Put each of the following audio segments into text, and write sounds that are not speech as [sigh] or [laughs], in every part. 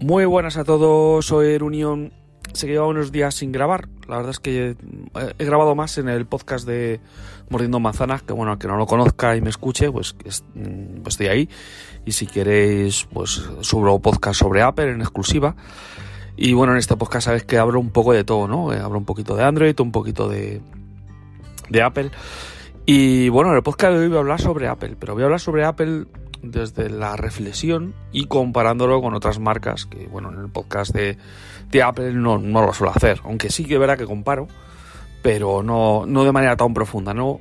Muy buenas a todos, soy Erunión. Se lleva unos días sin grabar. La verdad es que he grabado más en el podcast de Mordiendo Manzanas, que bueno, que no lo conozca y me escuche, pues, mm, pues estoy ahí. Y si queréis, pues subo podcast sobre Apple en exclusiva. Y bueno, en este podcast sabéis que hablo un poco de todo, ¿no? Eh, hablo un poquito de Android, un poquito de, de Apple. Y bueno, en el podcast de hoy voy a hablar sobre Apple, pero voy a hablar sobre Apple desde la reflexión y comparándolo con otras marcas que, bueno, en el podcast de, de Apple no, no, lo suelo hacer, aunque sí que verá que comparo, pero no, no de manera tan profunda, ¿no?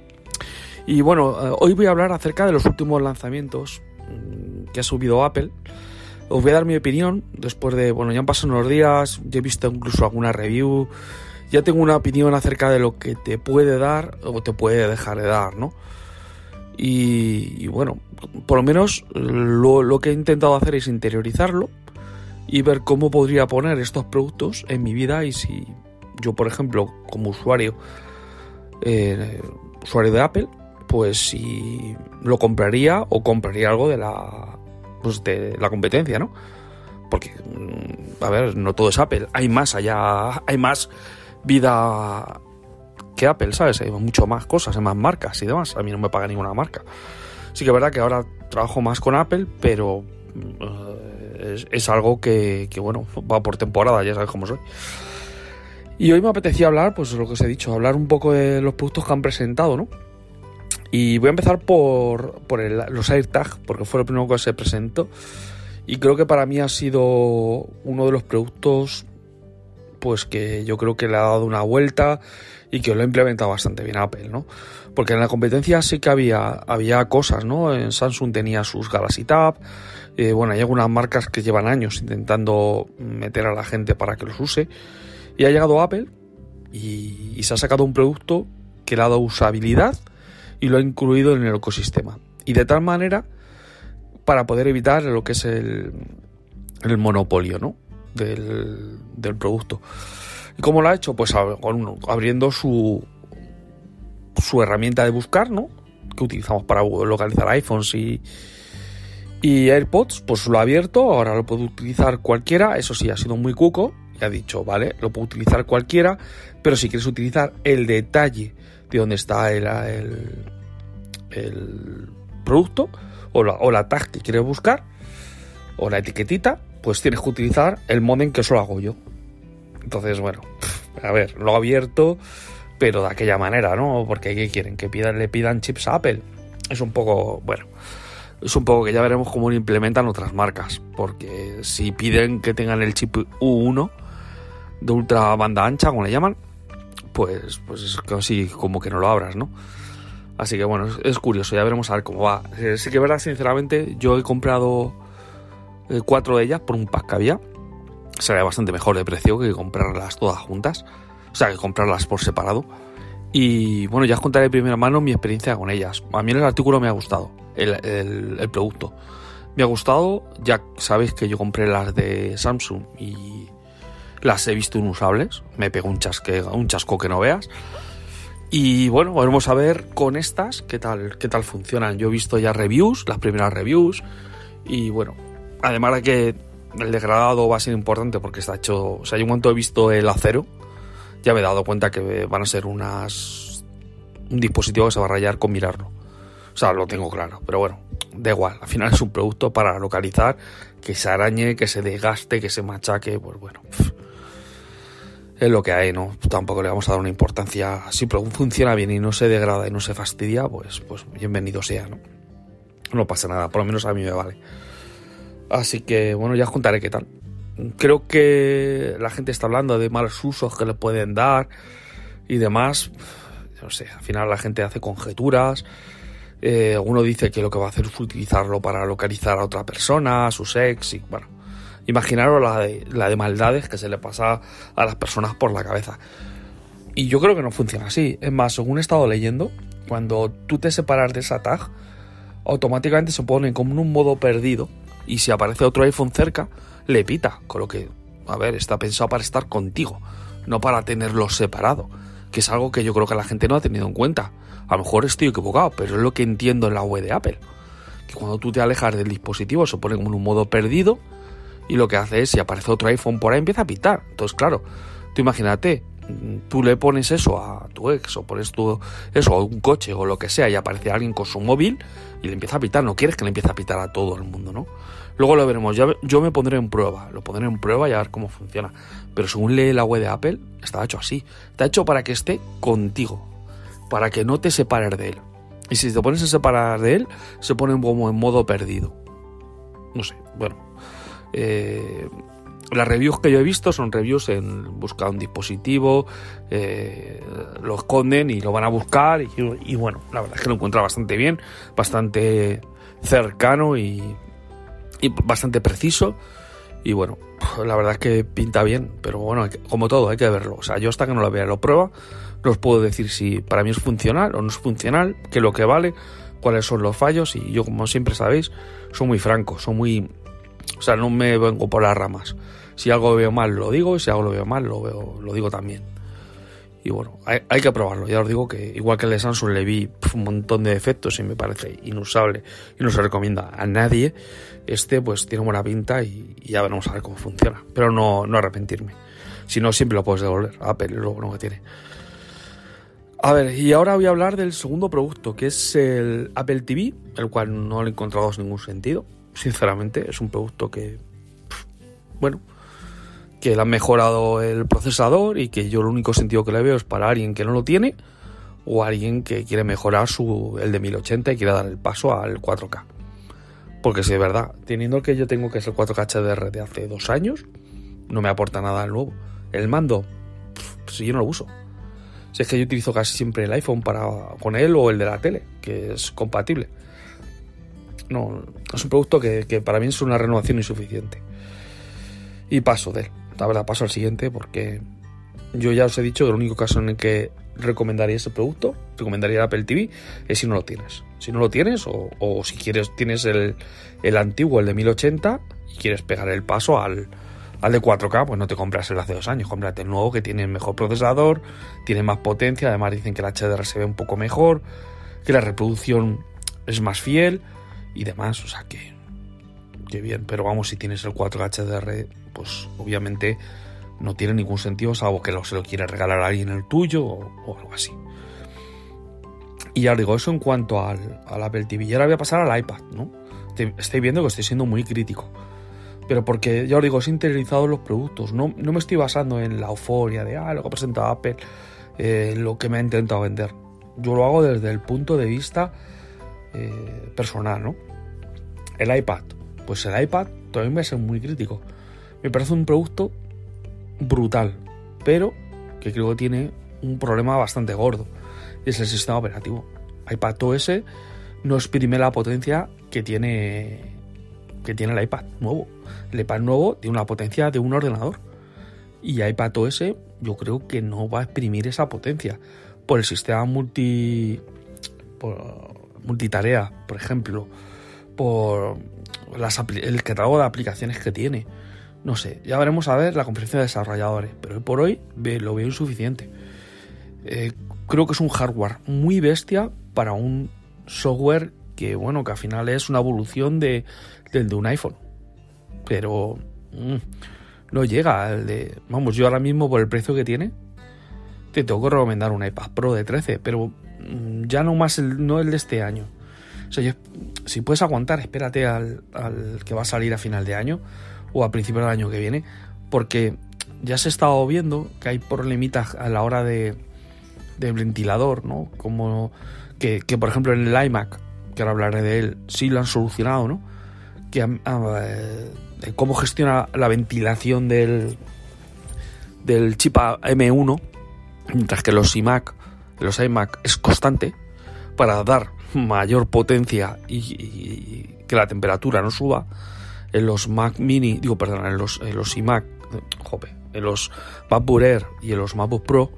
Y bueno, eh, hoy voy a hablar acerca de los últimos lanzamientos mm, que ha subido Apple. Os voy a dar mi opinión después de, bueno, ya han pasado unos días, ya he visto incluso alguna review, ya tengo una opinión acerca de lo que te puede dar o te puede dejar de dar, ¿no? Y, bueno, por lo menos lo, que he intentado hacer es interiorizarlo y ver cómo podría poner estos productos en mi vida y si yo, por ejemplo, como usuario, eh, usuario de Apple, pues si lo compraría o compraría algo de la, pues de la competencia, ¿no? Porque, mm, a ver, no todo es Apple, hay más allá, hay más vida que Apple, ¿sabes? Hay mucho más cosas, hay más marcas y demás. A mí no me paga ninguna marca. Sí que es verdad que ahora trabajo más con Apple, pero uh, es, algo que, bueno, va por temporada, ya sabes cómo soy. Y hoy me apetecía hablar, pues lo que os he dicho, hablar un poco de los productos que han presentado, ¿no? Y voy a empezar por, por los AirTag, porque fue lo primero que se presentó. Y creo que para mí ha sido uno de los productos, pues que yo creo que le ha dado una vuelta y que lo ha implementado bastante bien Apple, ¿no? Porque en la competencia sí que había, había cosas, ¿no? En Samsung tenía sus Galaxy Tab, eh, bueno, hay algunas marcas que llevan años intentando meter a la gente para que los use, y ha llegado Apple y, se ha sacado un producto que le ha dado usabilidad y lo ha incluido en el ecosistema. Y de tal manera para poder evitar lo que es el, el monopolio, ¿no? Del, del producto. ¿Y cómo lo ha hecho? Pues abriendo su, su herramienta de buscar, ¿no? Que utilizamos para localizar iPhones y, y AirPods, pues lo ha abierto, ahora lo puede utilizar cualquiera, eso sí, ha sido muy cuco, y ha dicho, vale, lo puede utilizar cualquiera, pero si quieres utilizar el detalle de dónde está el, el, producto, o la, o la tag que quieres buscar, o la etiquetita, pues tienes que utilizar el modem que solo hago yo. Entonces, bueno, a ver, lo abierto, pero de aquella manera, ¿no? Porque ¿qué quieren? Que pidan, le pidan chips a Apple. Es un poco, bueno, es un poco que ya veremos cómo lo implementan otras marcas. Porque si piden que tengan el chip U1 de ultra banda ancha, como le llaman, pues, pues es casi como que no lo abras, ¿no? Así que bueno, es, curioso, ya veremos a ver cómo va. Eh, sí que verdad, sinceramente, yo he comprado eh, cuatro de ellas por un pack que había sería bastante mejor de precio que comprarlas todas juntas. O sea, que comprarlas por separado. Y bueno, ya os contaré de primera mano mi experiencia con ellas. A mí el artículo me ha gustado, el, producto. Me ha gustado, ya sabéis que yo compré las de Samsung y las he visto inusables. Me pegó un, chasque, un chasco que no veas. Y bueno, vamos a ver con estas qué tal, qué tal funcionan. Yo he visto ya reviews, las primeras reviews. Y bueno, además de que el degradado va a ser importante porque está hecho. O sea, yo en cuanto he visto el acero, ya me he dado cuenta que van a ser unas un dispositivo que se va a rayar con mirarlo. O sea, lo tengo claro, pero bueno, da igual, al final es un producto para localizar, que se arañe, que se desgaste, que se machaque, pues bueno, es lo que hay, ¿no? Tampoco le vamos a dar una importancia, si funciona bien y no se degrada y no se fastidia, pues, pues bienvenido sea, ¿no? No pasa nada, por lo menos a mí me vale. Así que bueno, ya os contaré qué tal. Creo que la gente está hablando de malos usos que le pueden dar y demás. No sé, al final la gente hace conjeturas. Eh, uno dice que lo que va a hacer es utilizarlo para localizar a otra persona, a su sex, y bueno, imaginaros la de, la de maldades que se le pasa a las personas por la cabeza. Y yo creo que no funciona así. Es más, según he estado leyendo, cuando tú te separas de esa tag, automáticamente se pone como en un modo perdido y si aparece otro iPhone cerca, le pita, con lo que, a ver, está pensado para estar contigo, no para tenerlo separado, que es algo que yo creo que la gente no ha tenido en cuenta. A lo mejor estoy equivocado, pero es lo que entiendo en la web de Apple, que cuando tú te alejas del dispositivo se pone como en un modo perdido y lo que hace es, si aparece otro iPhone por ahí, empieza a pitar. Entonces, claro, tú imagínate, tú le pones eso a tu ex o pones tú eso a un coche o lo que sea y aparece alguien con su móvil y le empieza a pitar, no quieres que le empiece a pitar a todo el mundo, ¿no? Luego lo veremos, yo me pondré en prueba, lo pondré en prueba y a ver cómo funciona. Pero según lee la web de Apple, está hecho así, está hecho para que esté contigo, para que no te separes de él. Y si te pones a separar de él, se pone como en modo perdido. No sé, bueno. Eh, las reviews que yo he visto son reviews en buscar un dispositivo, eh, lo esconden y lo van a buscar y, bueno, la verdad es que lo encuentra bastante bien, bastante cercano y, bastante preciso. Y bueno, la verdad es que pinta bien, pero bueno, como todo hay que verlo, o sea, yo hasta que no lo vea lo prueba, no os puedo decir si para mí es funcional o no es funcional, qué es lo que vale, cuáles son los fallos. Y yo como siempre sabéis, soy muy franco, soy muy... O sea, no me vengo por las ramas. Si algo veo mal, lo digo, y si algo lo veo mal, lo, veo, lo digo también. Y bueno, hay, que probarlo. Ya os digo que igual que el de Samsung le vi un montón de defectos y me parece inusable y no se recomienda a nadie, este pues tiene buena pinta y, ya veremos a ver cómo funciona. Pero no, no arrepentirme. Si no, siempre lo puedes devolver. Apple lo bueno que tiene. A ver, y ahora voy a hablar del segundo producto, que es el Apple TV, el cual no le he encontrado ningún sentido. Sinceramente, es un producto que, bueno, que le han mejorado el procesador y que yo el único sentido que le veo es para alguien que no lo tiene o alguien que quiere mejorar su, el de 1080 y quiere dar el paso al 4K. Porque si es verdad, teniendo el que yo tengo que es el 4K HDR de hace dos años, no me aporta nada nuevo. El mando, si yo no lo uso. Si es que yo utilizo casi siempre el iPhone para, con él o el de la tele, que es compatible. No, es un producto que, que para mí es una renovación insuficiente. Y paso de él la verdad paso al siguiente porque yo ya os he dicho que el único caso en el que recomendaría ese producto, recomendaría el Apple TV, es si no lo tienes. Si no lo tienes o, si quieres tienes el, el, antiguo, el de 1080, y quieres pegar el paso al, al de 4K, pues no te compras el hace dos años, cómprate el nuevo que tiene mejor procesador, tiene más potencia, además dicen que el HDR se ve un poco mejor, que la reproducción es más fiel y demás, o sea que, que bien, pero vamos, si tienes el 4K HDR pues obviamente no tiene ningún sentido, salvo que lo, se lo quiere regalar a alguien el tuyo o, algo así. Y ya os digo, eso en cuanto al, Apple TV. Y ahora voy a pasar al iPad, ¿no? Estoy viendo que estoy siendo muy crítico. Pero porque, ya os digo, he interiorizado los productos. No, no me estoy basando en la euforia de, ah, lo que ha presentado Apple, eh, lo que me ha intentado vender. Yo lo hago desde el punto de vista eh, personal, ¿no? El iPad. Pues el iPad también va a ser muy crítico. Me parece un producto brutal, pero que creo que tiene un problema bastante gordo. Y es el sistema operativo. iPadOS no exprime la potencia que tiene que tiene el iPad nuevo. El iPad nuevo tiene una potencia de un ordenador. Y iPadOS yo creo que no va a exprimir esa potencia. Por el sistema multi. Multitarea, por ejemplo. Por el catálogo de aplicaciones que tiene no sé, ya veremos a ver la conferencia de desarrolladores, pero hoy por hoy lo veo insuficiente. Eh, creo que es un hardware muy bestia para un software que, bueno, que al final es una evolución de, del de un iPhone. Pero mm, no llega al de. Vamos, yo ahora mismo por el precio que tiene, te tengo que recomendar un iPad Pro de 13, pero ya no más el, no el de este año. Si puedes aguantar, espérate al, al, que va a salir a final de año o a principio del año que viene, porque ya se ha estado viendo que hay problemitas a la hora de, del ventilador, ¿no? Como que, que, por ejemplo, en el iMac, que ahora hablaré de él, sí lo han solucionado, ¿no? Que eh, cómo gestiona la ventilación del, del chip M1, mientras que los iMac, los iMac es constante para dar mayor potencia y, que la temperatura no suba. En los Mac Mini, digo, perdón, en los, en los iMac, jope, en los MacBook Air y en los MacBook Pro,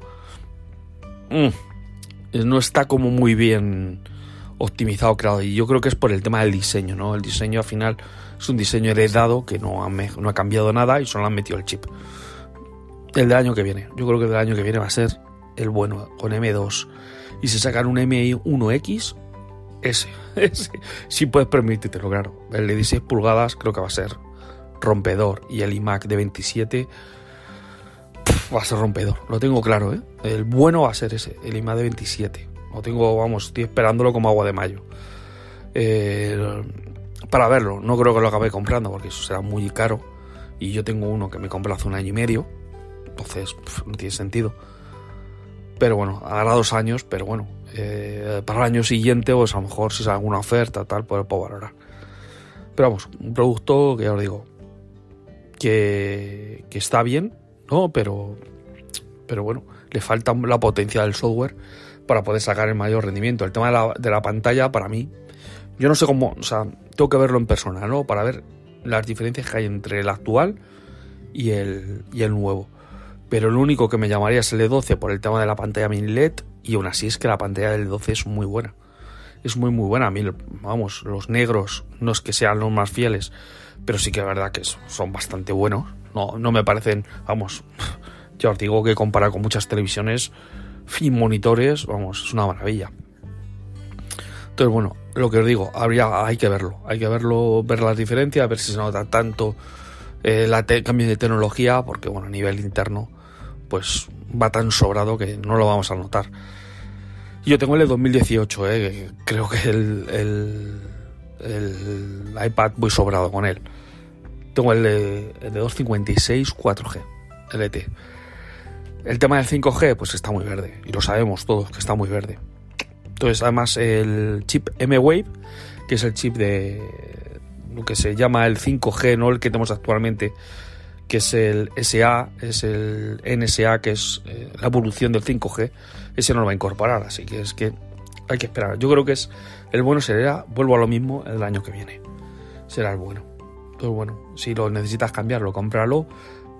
mm, no está como muy bien optimizado, creado. Y yo creo que es por el tema del diseño, ¿no? El diseño al final es un diseño heredado que no ha, no ha cambiado nada y solo han metido el chip. El del año que viene. Yo creo que el del año que viene va a ser el bueno, con M2. Y si sacan un M1X, ese, [laughs] si puedes permitírtelo, claro. El de 16 pulgadas creo que va a ser rompedor. Y el iMac de 27 va a ser rompedor. Lo tengo claro, ¿eh? El bueno va a ser ese, el iMac de 27. Lo tengo, vamos, estoy esperándolo como agua de mayo. Para verlo, no creo que lo acabe comprando porque eso será muy caro. Y yo tengo uno que me compré hace un año y medio entonces no tiene sentido. Pero bueno, hará dos años, pero bueno, eh, para el año siguiente, pues a lo mejor si sale alguna oferta, tal, pues puedo valorar. Pero vamos, un producto que ya os digo, que, está bien, ¿no? Pero, pero bueno, le falta la potencia del software para poder sacar el mayor rendimiento. El tema de la, de la pantalla, para mí, yo no sé cómo, o sea, tengo que verlo en persona, ¿no? Para ver las diferencias que hay entre el actual y el, y el nuevo pero lo único que me llamaría es el E12 por el tema de la pantalla mini LED y aún así es que la pantalla del E12 es muy buena. Es muy muy buena. A mí, vamos, los negros no es que sean los más fieles, pero sí que es verdad que son bastante buenos. No, no me parecen, vamos, [laughs] ya os digo que comparar con muchas televisiones y monitores, vamos, es una maravilla. Entonces, bueno, lo que os digo, habría, hay que verlo, hay que verlo, ver las diferencias, ver si se nota tanto el eh, cambio de tecnología, porque bueno, a nivel interno pues va tan sobrado que no lo vamos a notar. Yo tengo el de 2018, ¿eh? creo que el, el, iPad muy sobrado con él. Tengo el de, el de 256 4G, LT. El tema del 5G, pues está muy verde, y lo sabemos todos que está muy verde. Entonces, además, el chip M-Wave, que es el chip de lo que se llama el 5G, no el que tenemos actualmente, que es el SA, es el NSA, que es eh, la evolución del 5G, ese no lo va a incorporar, así que es que hay que esperar. Yo creo que es el bueno será, vuelvo a lo mismo, el año que viene. Será el bueno. Entonces, bueno, si lo necesitas cambiarlo, cómpralo,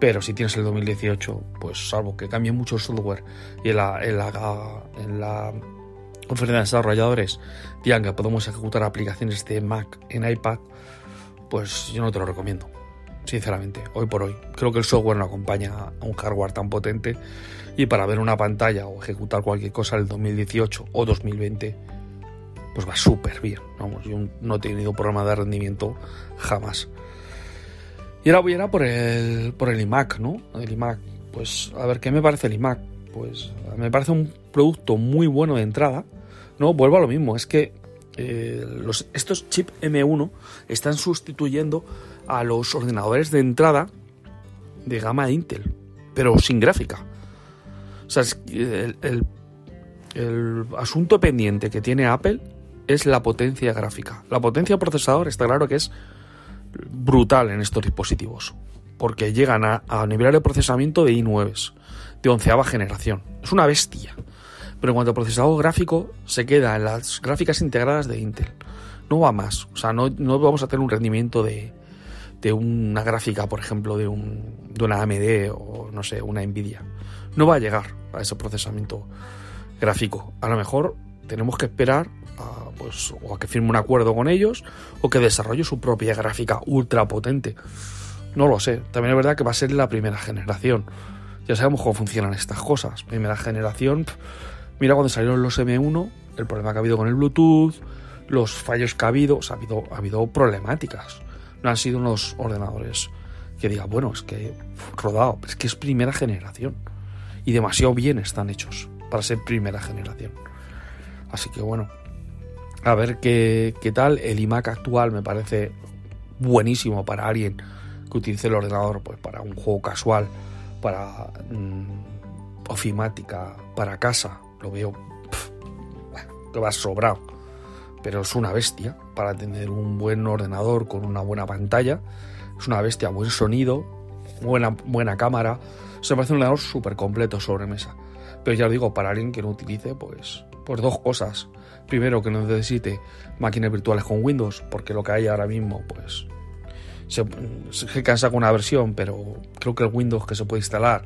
pero si tienes el 2018, pues salvo que cambie mucho el software y en la, en la, en la conferencia de desarrolladores digan que podemos ejecutar aplicaciones de Mac en iPad, pues yo no te lo recomiendo sinceramente, hoy por hoy. Creo que el software no acompaña a un hardware tan potente y para ver una pantalla o ejecutar cualquier cosa del 2018 o 2020, pues va súper bien. Vamos, yo no he tenido problema de rendimiento jamás. Y ahora voy a ir por el, por el iMac, ¿no? El iMac, pues a ver, ¿qué me parece el iMac? Pues me parece un producto muy bueno de entrada. No, vuelvo a lo mismo, es que eh, estos chip M1 están sustituyendo a los ordenadores de entrada de gama de Intel, pero sin gráfica. O sea, el, el, asunto pendiente que tiene Apple es la potencia gráfica. La potencia procesador está claro que es brutal en estos dispositivos, porque llegan a, a de procesamiento de i9, de onceava generación. Es una bestia. Pero en cuanto a procesador gráfico, se queda en las gráficas integradas de Intel. No va más. O sea, no vamos a tener un rendimiento de, de una gráfica, por ejemplo, de, un, de una AMD o no sé, una Nvidia. No va a llegar a ese procesamiento gráfico. A lo mejor tenemos que esperar a, pues, o a que firme un acuerdo con ellos o que desarrolle su propia gráfica ultra potente. No lo sé. También es verdad que va a ser la primera generación. Ya sabemos cómo funcionan estas cosas. Primera generación. Mira cuando salieron los M1, el problema que ha habido con el Bluetooth, los fallos que ha habido, o sea, ha habido, ha habido problemáticas no han sido unos ordenadores que diga, bueno, es que rodado, es que es primera generación. y demasiado bien están hechos para ser primera generación. Así que bueno, a ver qué, qué tal. El iMac actual me parece buenísimo para alguien que utilice el ordenador pues para un juego casual, para mm, ofimática, para casa. Lo veo que va sobrado. Pero es una bestia para tener un buen ordenador con una buena pantalla. Es una bestia, buen sonido, buena, buena cámara. Se parece un ordenador súper completo sobre mesa. Pero ya os digo, para alguien que no utilice, pues, pues dos cosas. Primero, que no necesite máquinas virtuales con Windows, porque lo que hay ahora mismo, pues, se cansa con una versión, pero creo que el Windows que se puede instalar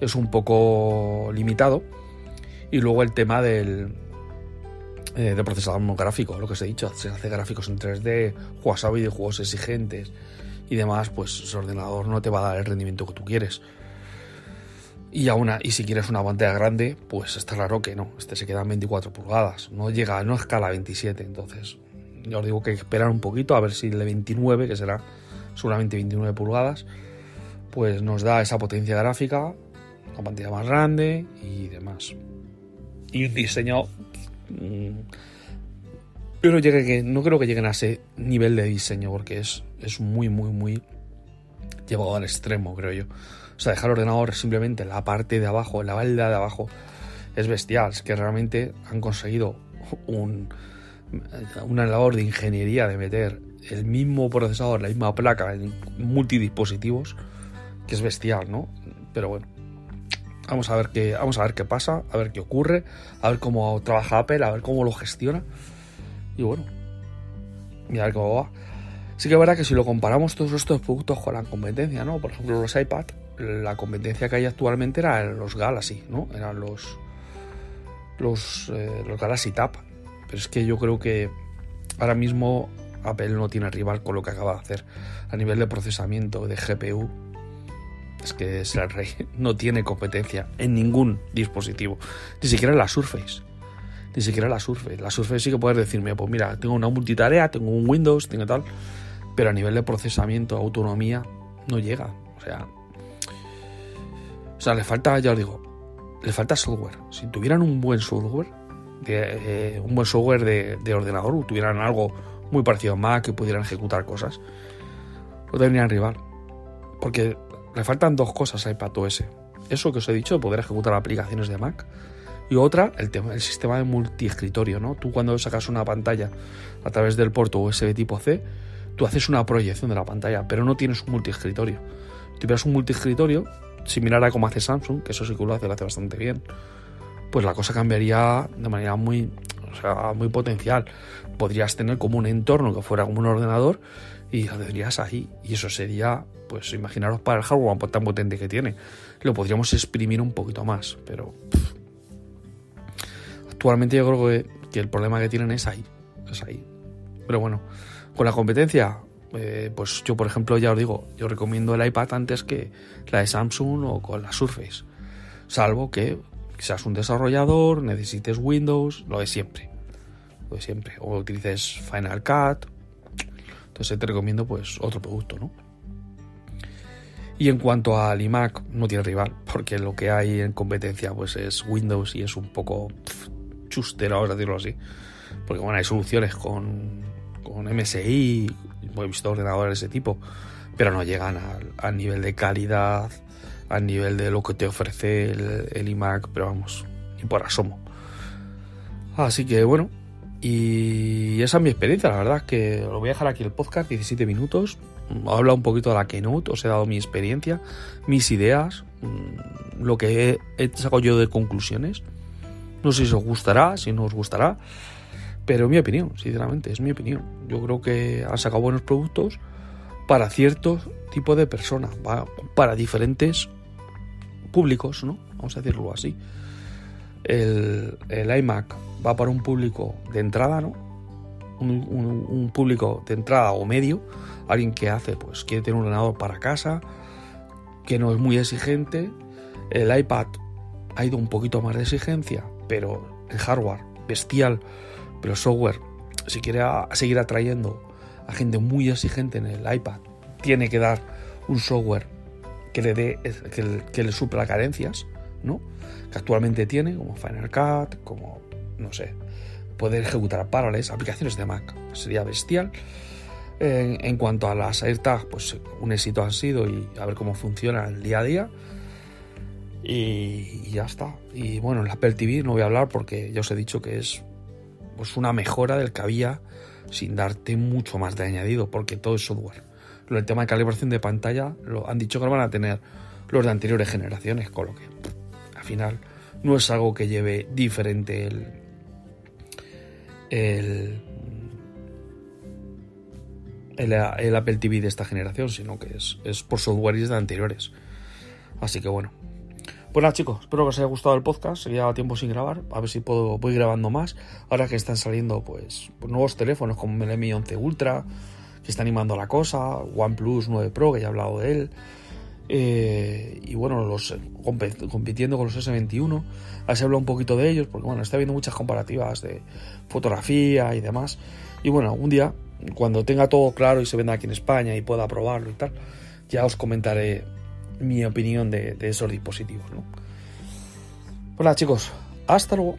es un poco limitado. Y luego el tema del, eh, de procesador gráfico, lo que os he dicho, se hace gráficos en 3D, juegas a videojuegos exigentes y demás, pues ese ordenador no te va a dar el rendimiento que tú quieres. Y aún, y si quieres una pantalla grande, pues está claro que no, este se queda en 24 pulgadas, no llega, no escala a 27, entonces yo os digo que hay esperar un poquito a ver si el de 29, que será seguramente 29 pulgadas, pues nos da esa potencia gráfica, una pantalla más grande y demás. Y un diseño mm, llegue que no creo que lleguen a ese nivel de diseño porque es, es muy muy muy llevado al extremo creo yo o sea, dejar el ordenador simplemente en la parte de abajo, la balda de abajo, es bestial. Es que realmente han conseguido un, una labor de ingeniería de meter el mismo procesador, la misma placa en multidispositivos, que es bestial, ¿no? Pero bueno, vamos a ver qué, vamos a ver qué pasa, a ver qué ocurre, a ver cómo trabaja Apple, a ver cómo lo gestiona. Y bueno, y a ver cómo va. Sí que es verdad que si lo comparamos todos estos productos con la competencia, ¿no? Por ejemplo, los iPad, la competencia que hay actualmente era los Galaxy, ¿no? Eran los los, eh, los Galaxy Tab. Pero es que yo creo que ahora mismo Apple no tiene rival con lo que acaba de hacer a nivel de procesamiento de GPU. Es que el rey. [laughs] No tiene competencia en ningún dispositivo. Ni siquiera en la Surface. Ni siquiera en la Surface. La Surface sí que puedes decirme, pues mira, tengo una multitarea, tengo un Windows, tengo tal. Pero a nivel de procesamiento, autonomía, no llega. O sea, o sea, le falta, ya os digo, le falta software. Si tuvieran un buen software, eh, un buen software de, de, ordenador, tuvieran algo muy parecido a Mac que pudieran ejecutar cosas, pues tendrían rival. Porque le faltan dos cosas a iPadOS. Eso que os he dicho, de poder ejecutar aplicaciones de Mac. Y otra, el, tema, el sistema de multiescritorio, ¿no? Tú cuando sacas una pantalla a través del puerto USB tipo C, tú haces una proyección de la pantalla, pero no tienes un multiescritorio. Si tuvieras un multiescritorio, similar a como hace Samsung, que eso sí que lo hace, lo hace bastante bien, pues la cosa cambiaría de manera muy, o sea, muy potencial. Podrías tener como un entorno que fuera como un ordenador y lo tendrías ahí. Y eso sería, pues imaginaros para el hardware tan potente que tiene. Lo podríamos exprimir un poquito más, pero actualmente yo creo que, que el problema que tienen es ahí. Es ahí. Pero bueno, con la competencia, eh, pues yo por ejemplo ya os digo, yo recomiendo el iPad antes que la de Samsung o con la Surface, salvo que seas un desarrollador, necesites Windows, lo de siempre, lo de siempre, o utilices Final Cut, entonces te recomiendo pues otro producto, ¿no? Y en cuanto al iMac, no tiene rival, porque lo que hay en competencia pues es Windows y es un poco pff, chustero, vamos a decirlo así. Porque bueno, hay soluciones con, con MSI, he visto ordenadores de ese tipo, pero no llegan al, nivel de calidad, al nivel de lo que te ofrece el, el iMac, pero vamos, y por asomo. Así que bueno, y esa es mi experiencia, la verdad que lo voy a dejar aquí el podcast, 17 minutos. He hablado un poquito de la Keynote, os he dado mi experiencia, mis ideas, lo que he, sacado yo de conclusiones. No sé si os gustará, si no os gustará. Pero mi opinión, sinceramente, es mi opinión. Yo creo que han sacado buenos productos para cierto tipo de personas, para diferentes públicos, ¿no? Vamos a decirlo así. El, el iMac va para un público de entrada, ¿no? Un, público de entrada o medio, alguien que hace, pues quiere tener un ordenador para casa, que no es muy exigente. El iPad ha ido un poquito más de exigencia, pero el hardware bestial pero software, si quiere seguir atrayendo a gente muy exigente en el iPad, tiene que dar un software que le dé que, que le carencias, ¿no? Que actualmente tiene, como Final Cut, como, no sé, poder ejecutar Parallels, aplicaciones de Mac. Sería bestial. En, cuanto a las AirTag, pues un éxito han sido y a ver cómo funciona el día a día. Y, ya está. Y bueno, en la Apple TV no voy a hablar porque ya os he dicho que es pues una mejora del que había sin darte mucho más de añadido porque todo es software. El tema de calibración de pantalla lo han dicho que lo van a tener los de anteriores generaciones, con lo que al final no es algo que lleve diferente el, el, el, Apple TV de esta generación, sino que es, es por software de anteriores. Así que bueno. Pues nada chicos, espero que os haya gustado el podcast, se lleva tiempo sin grabar, a ver si puedo voy grabando más, ahora que están saliendo pues, pues nuevos teléfonos como el Mi 11 Ultra, que está animando la cosa, OnePlus 9 Pro, que ya he hablado de él, eh, y bueno, los compitiendo con los S21, así hablo un poquito de ellos, porque bueno, está viendo muchas comparativas de fotografía y demás, y bueno, un día, cuando tenga todo claro y se venda aquí en España y pueda probarlo y tal, ya os comentaré mi opinión de, de esos dispositivos, ¿no? Pues nada, chicos, hasta luego.